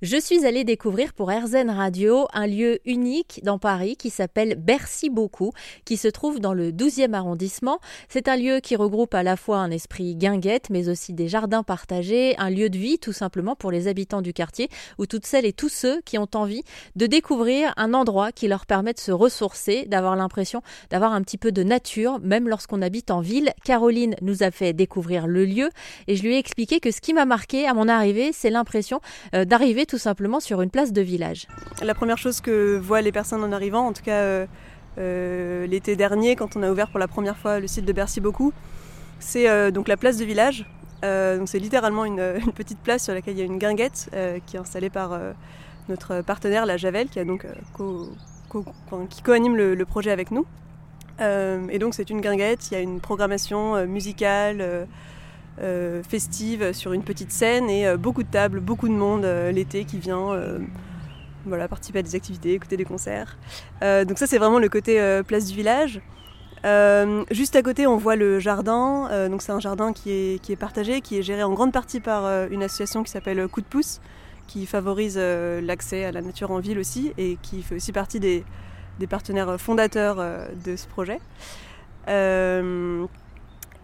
Je suis allée découvrir pour RZN Radio un lieu unique dans Paris qui s'appelle Bercy Beaucoup, qui se trouve dans le 12e arrondissement. C'est un lieu qui regroupe à la fois un esprit guinguette, mais aussi des jardins partagés, un lieu de vie tout simplement pour les habitants du quartier, ou toutes celles et tous ceux qui ont envie de découvrir un endroit qui leur permet de se ressourcer, d'avoir l'impression d'avoir un petit peu de nature, même lorsqu'on habite en ville. Caroline nous a fait découvrir le lieu et je lui ai expliqué que ce qui m'a marqué à mon arrivée, c'est l'impression euh, d'arriver tout simplement sur une place de village. La première chose que voient les personnes en arrivant, en tout cas euh, euh, l'été dernier, quand on a ouvert pour la première fois le site de Bercy Beaucoup, c'est euh, donc la place de village. c'est littéralement une, petite place sur laquelle il y a une guinguette qui est installée par notre partenaire la Javel, qui a donc co-anime le, le, projet avec nous. et donc c'est une guinguette, il y a une programmation musicale euh, festive sur une petite scène et euh, beaucoup de tables, beaucoup de monde euh, l'été qui vient participer à des activités, écouter des concerts. donc ça c'est vraiment le côté place du village. juste à côté, on voit le jardin. c'est un jardin qui est, partagé, qui est géré en grande partie par une association qui s'appelle Coup de pouce, qui favorise l'accès à la nature en ville aussi et qui fait aussi partie des partenaires fondateurs de ce projet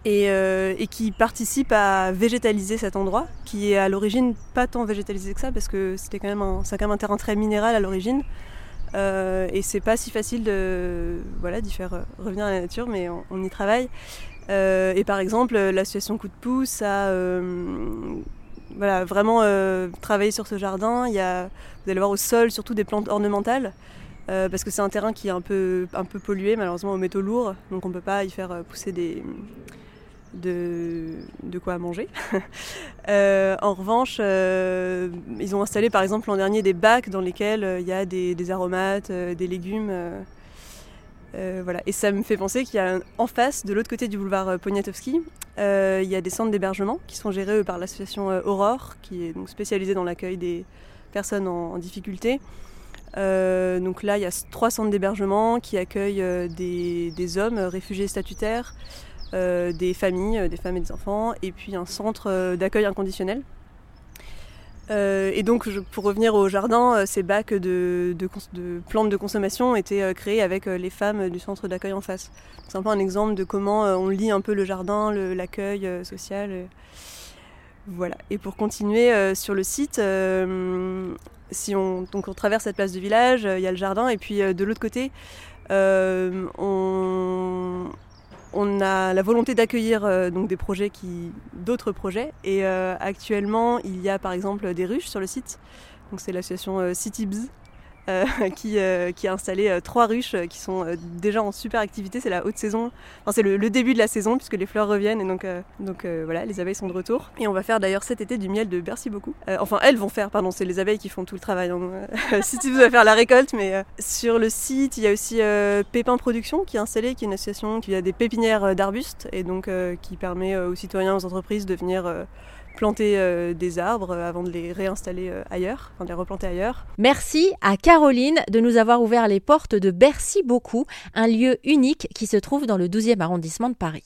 et, euh, et, qui participe à végétaliser cet endroit, qui est à l'origine pas tant végétalisé que ça, parce que c'était quand même un, c'est quand même un terrain très minéral à l'origine. Euh, et c'est pas si facile de voilà d'y faire revenir à la nature, mais on, y travaille. Euh, et par exemple, l'association Coup de pouce a euh, voilà, vraiment euh, travaillé sur ce jardin. Il y a, vous allez voir au sol surtout des plantes ornementales. parce que c'est un terrain qui est un peu, un peu pollué malheureusement aux métaux lourds, donc on ne peut pas y faire pousser des, de, quoi manger. euh, en revanche, euh, ils ont installé par exemple l'an dernier des bacs dans lesquels euh, il y a des, aromates, des légumes. Voilà. Et ça me fait penser qu'il y a en face, de l'autre côté du boulevard Poniatowski, il y a des centres d'hébergement qui sont gérés par l'association Aurore, qui est spécialisée dans l'accueil des personnes en, difficulté. Donc là, il y a trois centres d'hébergement qui accueillent des, hommes réfugiés statutaires, des familles, euh, des femmes et des enfants, et puis un centre euh, d'accueil inconditionnel. et donc, pour revenir au jardin, ces bacs de, plantes de consommation étaient créés avec les femmes du centre d'accueil en face. C'est un peu un exemple de comment on lit un peu le jardin, l'accueil social. Voilà. Et pour continuer euh, sur le site, euh, si on, donc on traverse cette place de village, il y a le jardin, et puis de l'autre côté, on, on a la volonté d'accueillir euh, donc d'autres projets. Et euh, actuellement il y a par exemple des ruches sur le site. Donc c'est l'association euh, CityBz qui, euh, qui, a installé euh, trois ruches qui sont déjà en super activité. C'est la haute saison, enfin, c'est le, le, début de la saison puisque les fleurs reviennent et donc, donc voilà, les abeilles sont de retour. Et on va faire d'ailleurs cet été du miel de Bercy beaucoup. enfin, elles vont faire, pardon, c'est les abeilles qui font tout le travail. Donc, si tu veux faire la récolte, mais sur le site, il y a aussi Pépin Production qui est installé, qui est une association qui a des pépinières d'arbustes et donc qui permet aux citoyens, aux entreprises de venir planter euh, des arbres avant de les réinstaller euh, ailleurs, enfin de les replanter ailleurs. Merci à Caroline de nous avoir ouvert les portes de Bercy Beaucoup, un lieu unique qui se trouve dans le 12e arrondissement de Paris.